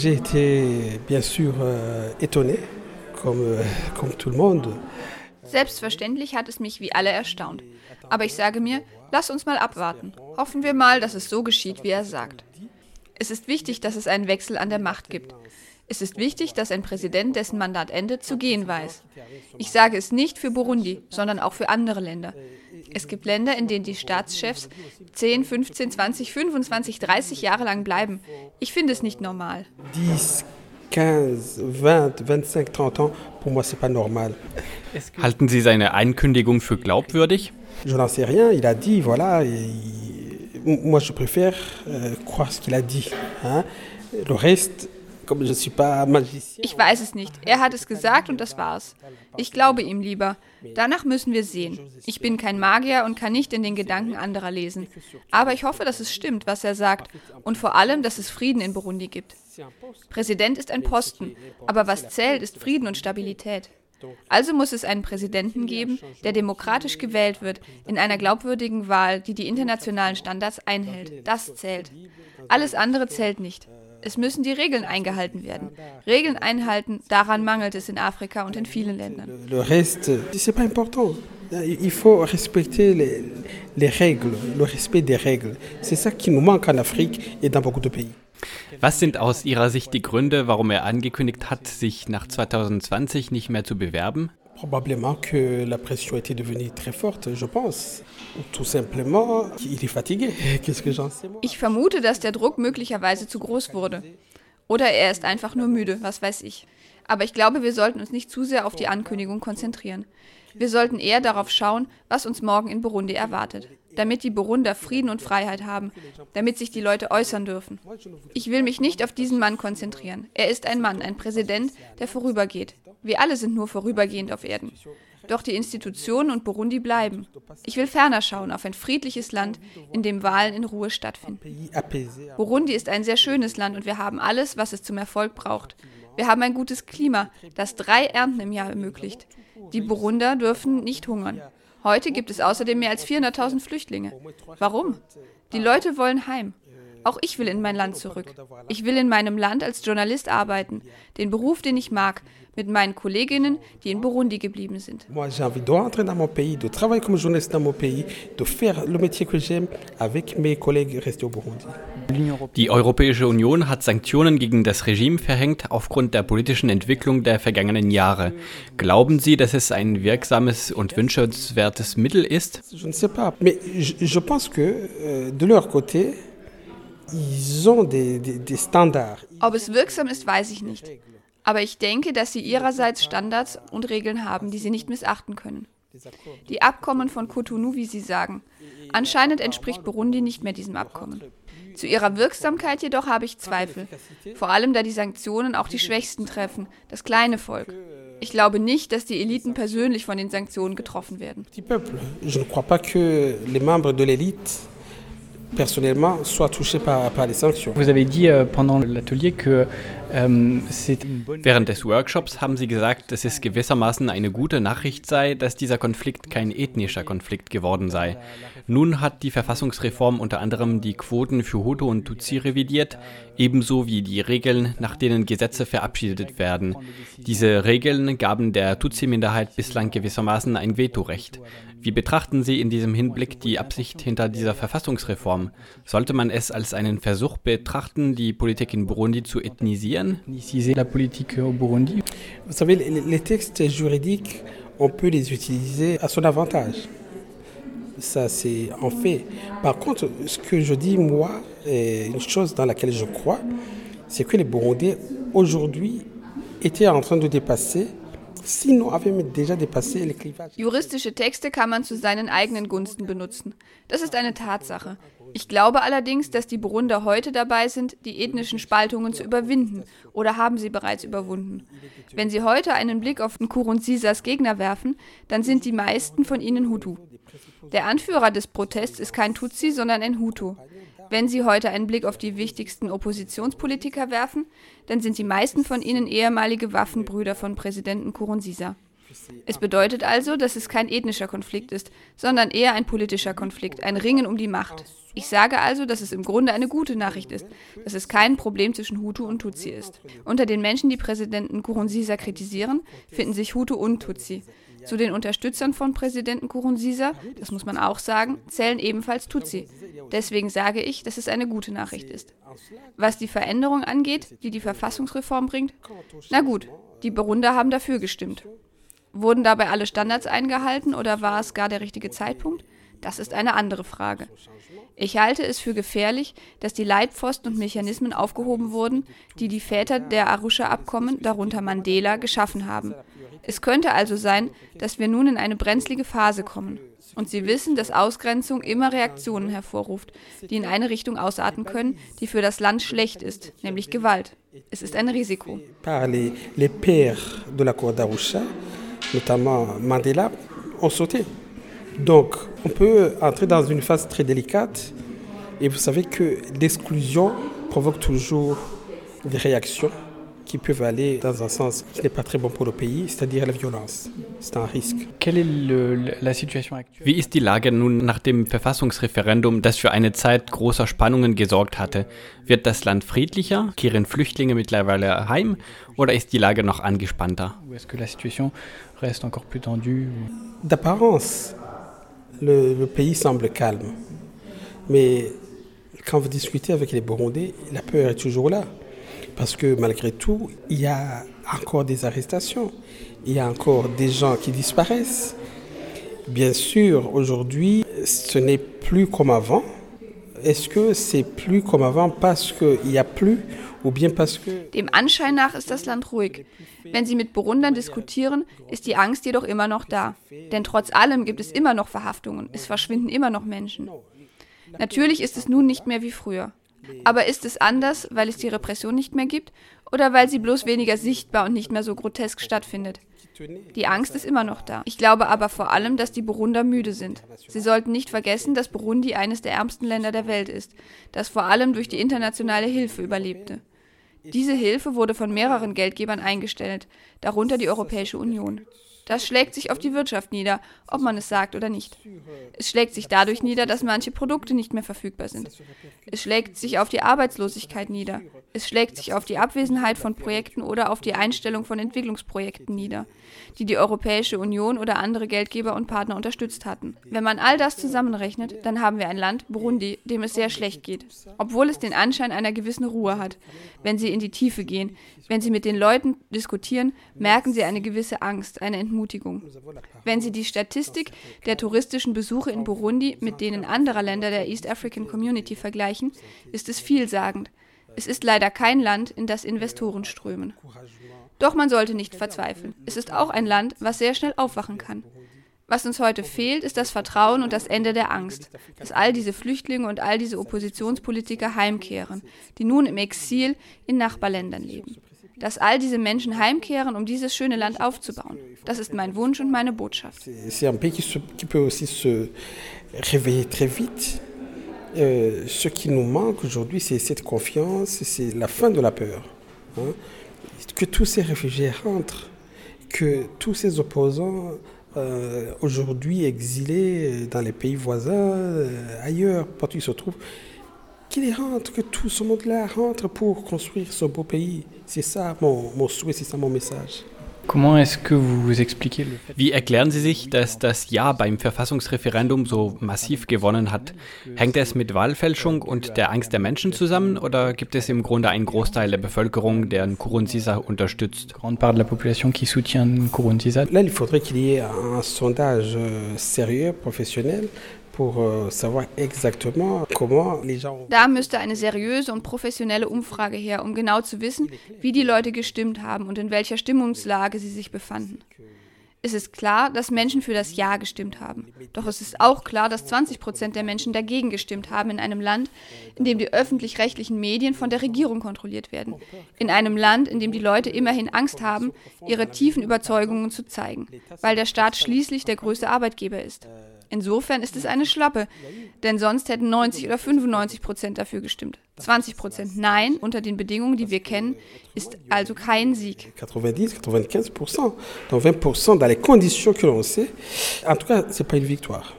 J'ai été bien sûr euh, étonné, comme, euh, comme tout le monde. Selbstverständlich hat es mich wie alle erstaunt. Aber ich sage mir, lass uns mal abwarten. Hoffen wir mal, dass es so geschieht, wie er sagt. Es ist wichtig, dass es einen Wechsel an der Macht gibt. Es ist wichtig, dass ein Präsident, dessen Mandat endet, zu gehen weiß. Ich sage es nicht für Burundi, sondern auch für andere Länder. Es gibt Länder, in denen die Staatschefs 10, 15, 20, 25, 30 Jahre lang bleiben. Ich finde es nicht normal. 10, 15, 20, 25, 30 ans, pour moi, c'est pas normal. Halten Sie seine Einkündigung für glaubwürdig? Je n'en sais rien, il a dit, voilà, moi je préfère euh, croire ce qu'il a dit. Le reste, Ich weiß es nicht. Er hat es gesagt und das war's. Ich glaube ihm lieber. Danach müssen wir sehen. Ich bin kein Magier und kann nicht in den Gedanken anderer lesen. Aber ich hoffe, dass es stimmt, was er sagt. Und vor allem, dass es Frieden in Burundi gibt. Präsident ist ein Posten. Aber was zählt, ist Frieden und Stabilität. Also muss es einen Präsidenten geben, der demokratisch gewählt wird, in einer glaubwürdigen Wahl, die die internationalen Standards einhält. Das zählt. Alles andere zählt nicht. Es müssen die Regeln eingehalten werden. Regeln einhalten, daran mangelt es in Afrika und in vielen Ländern. Le reste, c'est pas important. Il faut respecter les, les règles, le respect des règles. C'est ça qui nous manque en Afrique et dans beaucoup de pays. Was sind aus Ihrer Sicht die Gründe, warum er angekündigt hat, sich nach 2020 nicht mehr zu bewerben? Probablement que la pression était devenue très forte, je pense. Tout simplement, il est fatigué. Qu'est-ce que j'en sais? Ich vermute, dass der Druck möglicherweise zu groß wurde. Oder er ist einfach nur müde, was weiß ich. Aber ich glaube, wir sollten uns nicht zu sehr auf die Ankündigung konzentrieren. Wir sollten eher darauf schauen, was uns morgen in Burundi erwartet. Damit die Burunder Frieden und Freiheit haben, damit sich die Leute äußern dürfen. Ich will mich nicht auf diesen Mann konzentrieren. Er ist ein Mann, ein Präsident, der vorübergeht. Wir alle sind nur vorübergehend auf Erden. Doch die Institutionen und Burundi bleiben. Ich will ferner schauen auf ein friedliches Land, in dem Wahlen in Ruhe stattfinden. Burundi ist ein sehr schönes Land und wir haben alles, was es zum Erfolg braucht. Wir haben ein gutes Klima, das drei Ernten im Jahr ermöglicht. Die Burunder dürfen nicht hungern. Heute gibt es außerdem mehr als 400.000 Flüchtlinge. Warum? Die Leute wollen heim. Auch ich will in mein Land zurück. Ich will in meinem Land als Journalist arbeiten, den Beruf, den ich mag, mit meinen Kolleginnen, die in Burundi geblieben sind. Moi, j'ai envie de rentrer dans mon pays, de travailler comme journaliste dans mon pays, de faire le métier que j'aime avec mes collègues restés au Burundi. Die Europäische Union hat Sanktionen gegen das Regime verhängt aufgrund der politischen Entwicklung der vergangenen Jahre. Glauben Sie, dass es ein wirksames und wünschenswertes Mittel ist? Je ne sais pas, mais je, je pense que euh, de leur côté, Ob es wirksam ist, weiß ich nicht. Aber ich denke, dass sie ihrerseits Standards und Regeln haben, die sie nicht missachten können. Die Abkommen von Cotonou, wie Sie sagen. Anscheinend entspricht Burundi nicht mehr diesem Abkommen. Zu ihrer Wirksamkeit jedoch habe ich Zweifel, vor allem da die Sanktionen auch die Schwächsten treffen, das kleine Volk. Ich glaube nicht, dass die Eliten persönlich von den Sanktionen getroffen werden. Je ne crois pas que les membres de l'élite, personnellement, soient touchés par, par les sanctions. Vous avez dit euh, pendant l'atelier que euh, Während des Workshops haben Sie gesagt, dass es gewissermaßen eine gute Nachricht sei, dass dieser Konflikt kein ethnischer Konflikt geworden sei. Nun hat die Verfassungsreform unter anderem die Quoten für Hutu und Tutsi revidiert, ebenso wie die Regeln, nach denen Gesetze verabschiedet werden. Diese Regeln gaben der Tutsi-Minderheit bislang gewissermaßen ein Vetorecht. Wie betrachten Sie in diesem Hinblick die Absicht hinter dieser Verfassungsreform? Sollte man es als einen Versuch betrachten, die Politik in Burundi zu ethnisieren? ethniciser la politique au Burundi. Vous savez, les, les textes juridiques, on peut les utiliser à son avantage. Ça, c'est en fait. Par contre, ce que je dis, moi, et une chose dans laquelle je crois, c'est que les Burundais, aujourd'hui, étaient en train de dépasser, Juristische Texte kann man zu seinen eigenen Gunsten benutzen. Das ist eine Tatsache. Ich glaube allerdings, dass die Burunder heute dabei sind, die ethnischen Spaltungen zu überwinden oder haben sie bereits überwunden. Wenn Sie heute einen Blick auf Nkurunzisas Gegner werfen, dann sind die meisten von ihnen Hutu. Der Anführer des Protests ist kein Tutsi, sondern ein Hutu. Wenn Sie heute einen Blick auf die wichtigsten Oppositionspolitiker werfen, dann sind die meisten von ihnen ehemalige Waffenbrüder von Präsidenten Nkurunziza. Es bedeutet also, dass es kein ethnischer Konflikt ist, sondern eher ein politischer Konflikt, ein Ringen um die Macht. Ich sage also, dass es im Grunde eine gute Nachricht ist, dass es kein Problem zwischen Hutu und Tutsi ist. Unter den Menschen, die Präsidenten Kurunziza kritisieren, finden sich Hutu und Tutsi. Zu den Unterstützern von Präsidenten Kurunziza, das muss man auch sagen, zählen ebenfalls Tutsi. Deswegen sage ich, dass es eine gute Nachricht ist. Was die Veränderung angeht, die die Verfassungsreform bringt, na gut, die Burunder haben dafür gestimmt. Wurden dabei alle Standards eingehalten oder war es gar der richtige Zeitpunkt? Das ist eine andere Frage. Ich halte es für gefährlich, dass die Leitpfosten und Mechanismen aufgehoben wurden, die die Väter der Arusha-Abkommen, darunter Mandela, geschaffen haben. Es könnte also sein, dass wir nun in eine brenzlige Phase kommen. Und Sie wissen, dass Ausgrenzung immer Reaktionen hervorruft, die in eine Richtung ausarten können, die für das Land schlecht ist, nämlich Gewalt. Es ist ein Risiko. Notamment Mandela, ont sauté. Donc, on peut entrer dans une phase très délicate. Et vous savez que l'exclusion provoque toujours des réactions qui peuvent aller dans un sens qui n'est pas très bon pour le pays, c'est-à-dire la violence. C'est un risque. Wie ist die Lage nun nach dem Verfassungsreferendum, das für eine Zeit großer Spannungen gesorgt hatte? Wird das Land friedlicher? Kehren Flüchtlinge mittlerweile heim? Oder ist die Lage noch angespannter? D'apparence, le, pays semble calme. Mais quand vous discutez avec les Burundais, la peur est toujours là. Parce que malgré tout, il y a encore des arrestations, il y a encore des gens qui disparaissent. Bien sûr, aujourd'hui, ce n'est plus comme avant. Est-ce que c'est plus comme avant parce qu'il n'y a plus Dem Anschein nach ist das Land ruhig. Wenn Sie mit Burundern diskutieren, ist die Angst jedoch immer noch da. Denn trotz allem gibt es immer noch Verhaftungen, es verschwinden immer noch Menschen. Natürlich ist es nun nicht mehr wie früher. Aber ist es anders, weil es die Repression nicht mehr gibt oder weil sie bloß weniger sichtbar und nicht mehr so grotesk stattfindet? Die Angst ist immer noch da. Ich glaube aber vor allem, dass die Burunder müde sind. Sie sollten nicht vergessen, dass Burundi eines der ärmsten Länder der Welt ist, das vor allem durch die internationale Hilfe überlebte. Diese Hilfe wurde von mehreren Geldgebern eingestellt, darunter die Europäische Union. Das schlägt sich auf die Wirtschaft nieder, ob man es sagt oder nicht. Es schlägt sich dadurch nieder, dass manche Produkte nicht mehr verfügbar sind. Es schlägt sich auf die Arbeitslosigkeit nieder. Es schlägt sich auf die Abwesenheit von Projekten oder auf die Einstellung von Entwicklungsprojekten nieder, die die Europäische Union oder andere Geldgeber und Partner unterstützt hatten. Wenn man all das zusammenrechnet, dann haben wir ein Land, Burundi, dem es sehr schlecht geht, obwohl es den Anschein einer gewissen Ruhe hat. Wenn Sie in die Tiefe gehen, wenn Sie mit den Leuten diskutieren, merken Sie eine gewisse Angst, eine Entmutigung Entmutigung. Wenn Sie die Statistik der touristischen Besuche in Burundi mit denen anderer Länder der East African Community vergleichen, ist es vielsagend. Es ist leider kein Land, in das Investoren strömen. Doch man sollte nicht verzweifeln. Es ist auch ein Land, was sehr schnell aufwachen kann. Was uns heute fehlt, ist das Vertrauen und das Ende der Angst, dass all diese Flüchtlinge und all diese Oppositionspolitiker heimkehren, die nun im Exil in Nachbarländern leben dass all diese Menschen heimkehren, um dieses schöne Land aufzubauen. Das ist mein Wunsch und meine Botschaft. C'est un pays qui, peut aussi se réveiller très vite. Euh, ce qui nous manque aujourd'hui, c'est cette confiance, c'est la fin de la peur. Hein? Que tous ces réfugiés rentrent, que tous ces opposants euh, aujourd'hui exilés dans les pays voisins, euh, ailleurs, partout ils se trouvent, qu'ils rentrent, que tout ce monde-là rentre pour construire ce beau pays. C'est ça mon, mon souhait, c'est ça mon message. Comment est-ce que vous expliquez le fait Wie erklären Sie sich, dass das Ja beim Verfassungsreferendum so massiv gewonnen hat? Hängt es mit Wahlfälschung und der Angst der Menschen zusammen oder gibt es im Grunde einen Großteil der Bevölkerung, der Nkurunziza unterstützt? Là, il faudrait qu'il y ait un sondage euh, sérieux, professionnel, euh. Da müsste eine seriöse und professionelle Umfrage her, um genau zu wissen, wie die Leute gestimmt haben und in welcher Stimmungslage sie sich befanden. Es ist klar, dass Menschen für das Ja gestimmt haben. Doch es ist auch klar, dass 20 Prozent der Menschen dagegen gestimmt haben in einem Land, in dem die öffentlich-rechtlichen Medien von der Regierung kontrolliert werden. In einem Land, in dem die Leute immerhin Angst haben, ihre tiefen Überzeugungen zu zeigen, weil der Staat schließlich der größte Arbeitgeber ist. Insofern ist es eine Schlappe, denn sonst hätten 90 oder 95 Prozent dafür gestimmt. 20 Prozent Nein unter den Bedingungen, die wir kennen, ist also kein Sieg. 90, 95 Prozent, donc 20 Prozent dans les conditions que l'on sait. En tout cas, c'est pas une victoire.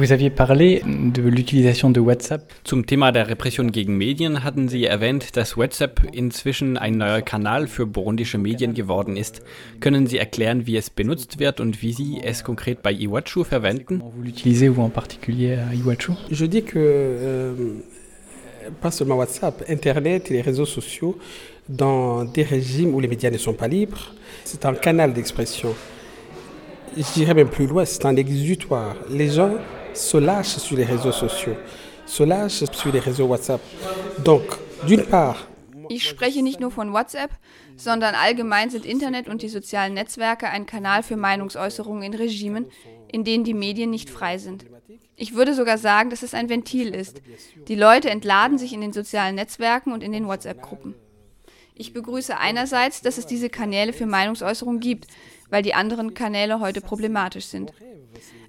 Vous aviez parlé de l'utilisation de WhatsApp. Zum Thema der Repression gegen Medien hatten Sie erwähnt, dass WhatsApp inzwischen ein neuer Kanal für burundische Medien geworden ist. Können Sie erklären, wie es benutzt wird und wie Sie es konkret bei Iwachu verwenden? Vous l'utilisez vous en particulier à Iwachu? Je dis que euh, pas seulement WhatsApp, Internet et les réseaux sociaux, dans des régimes où les médias ne sont pas libres, c'est un canal d'expression. Je dirais même plus loin, c'est un exutoire. Les gens se lâchent sur les réseaux sociaux, se lâchent sur les réseaux WhatsApp. Donc, d'une part, Ich spreche nicht nur von WhatsApp, sondern allgemein sind Internet und die sozialen Netzwerke ein Kanal für Meinungsäußerungen in Regimen, in denen die Medien nicht frei sind. Ich würde sogar sagen, dass es ein Ventil ist. Die Leute entladen sich in den sozialen Netzwerken und in den WhatsApp-Gruppen. Ich begrüße einerseits, dass es diese Kanäle für Meinungsäußerung gibt, weil die anderen Kanäle heute problematisch sind.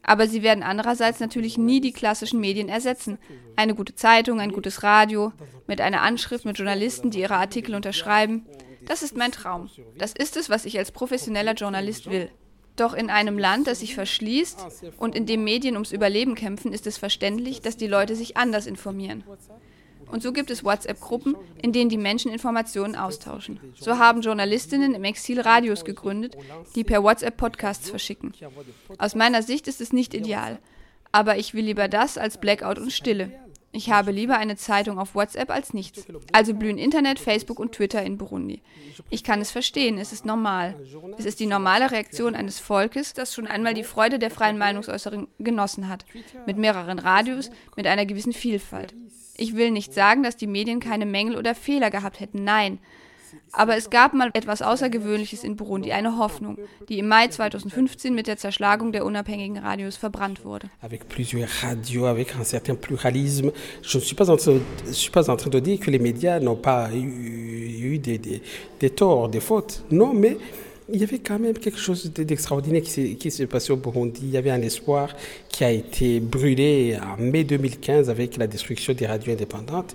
Aber sie werden andererseits natürlich nie die klassischen Medien ersetzen. Eine gute Zeitung, ein gutes Radio, mit einer Anschrift mit Journalisten, die ihre Artikel unterschreiben. Das ist mein Traum. Das ist es, was ich als professioneller Journalist will. Doch in einem Land, das sich verschließt und in dem Medien ums Überleben kämpfen, ist es verständlich, dass die Leute sich anders informieren. Und so gibt es WhatsApp-Gruppen, in denen die Menschen Informationen austauschen. So haben Journalistinnen im Exil Radios gegründet, die per WhatsApp Podcasts verschicken. Aus meiner Sicht ist es nicht ideal. Aber ich will lieber das als Blackout und Stille. Ich habe lieber eine Zeitung auf WhatsApp als nichts. Also blühen Internet, Facebook und Twitter in Burundi. Ich kann es verstehen, es ist normal. Es ist die normale Reaktion eines Volkes, das schon einmal die Freude der freien Meinungsäußerung genossen hat. Mit mehreren Radios, mit einer gewissen Vielfalt. Ich will nicht sagen, dass die Medien keine Mängel oder Fehler gehabt hätten, nein. Aber es gab mal etwas Außergewöhnliches in Burundi, eine Hoffnung, die im Mai 2015 mit der Zerschlagung der unabhängigen Radios verbrannt wurde. Avec plusieurs radios, avec un certain pluralisme, je ne suis pas en train, je suis pas en train de dire que les médias n'ont pas eu, eu des, des, des torts, des fautes. Non, mais il y avait quand même quelque chose d'extraordinaire qui s'est passé au Burundi. Il y avait un espoir qui a été brûlé en mai 2015 avec la destruction des radios indépendantes.